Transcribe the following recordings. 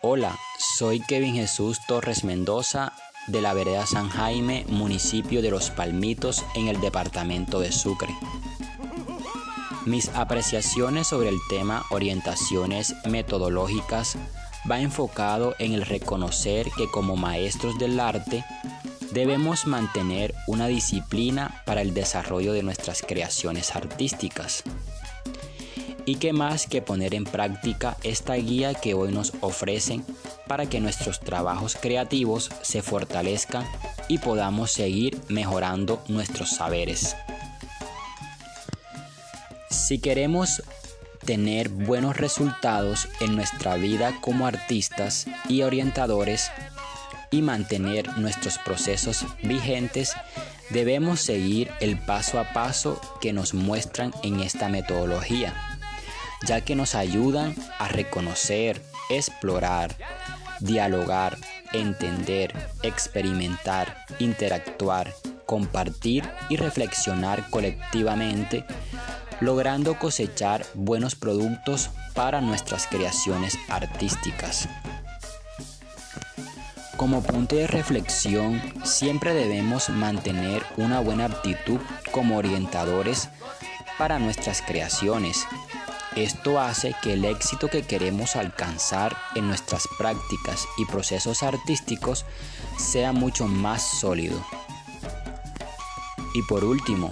Hola, soy Kevin Jesús Torres Mendoza de la vereda San Jaime, municipio de Los Palmitos, en el departamento de Sucre. Mis apreciaciones sobre el tema orientaciones metodológicas va enfocado en el reconocer que como maestros del arte debemos mantener una disciplina para el desarrollo de nuestras creaciones artísticas. Y qué más que poner en práctica esta guía que hoy nos ofrecen para que nuestros trabajos creativos se fortalezcan y podamos seguir mejorando nuestros saberes. Si queremos tener buenos resultados en nuestra vida como artistas y orientadores y mantener nuestros procesos vigentes, debemos seguir el paso a paso que nos muestran en esta metodología ya que nos ayudan a reconocer, explorar, dialogar, entender, experimentar, interactuar, compartir y reflexionar colectivamente, logrando cosechar buenos productos para nuestras creaciones artísticas. Como punto de reflexión, siempre debemos mantener una buena actitud como orientadores para nuestras creaciones esto hace que el éxito que queremos alcanzar en nuestras prácticas y procesos artísticos sea mucho más sólido. Y por último,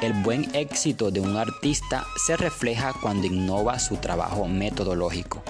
el buen éxito de un artista se refleja cuando innova su trabajo metodológico,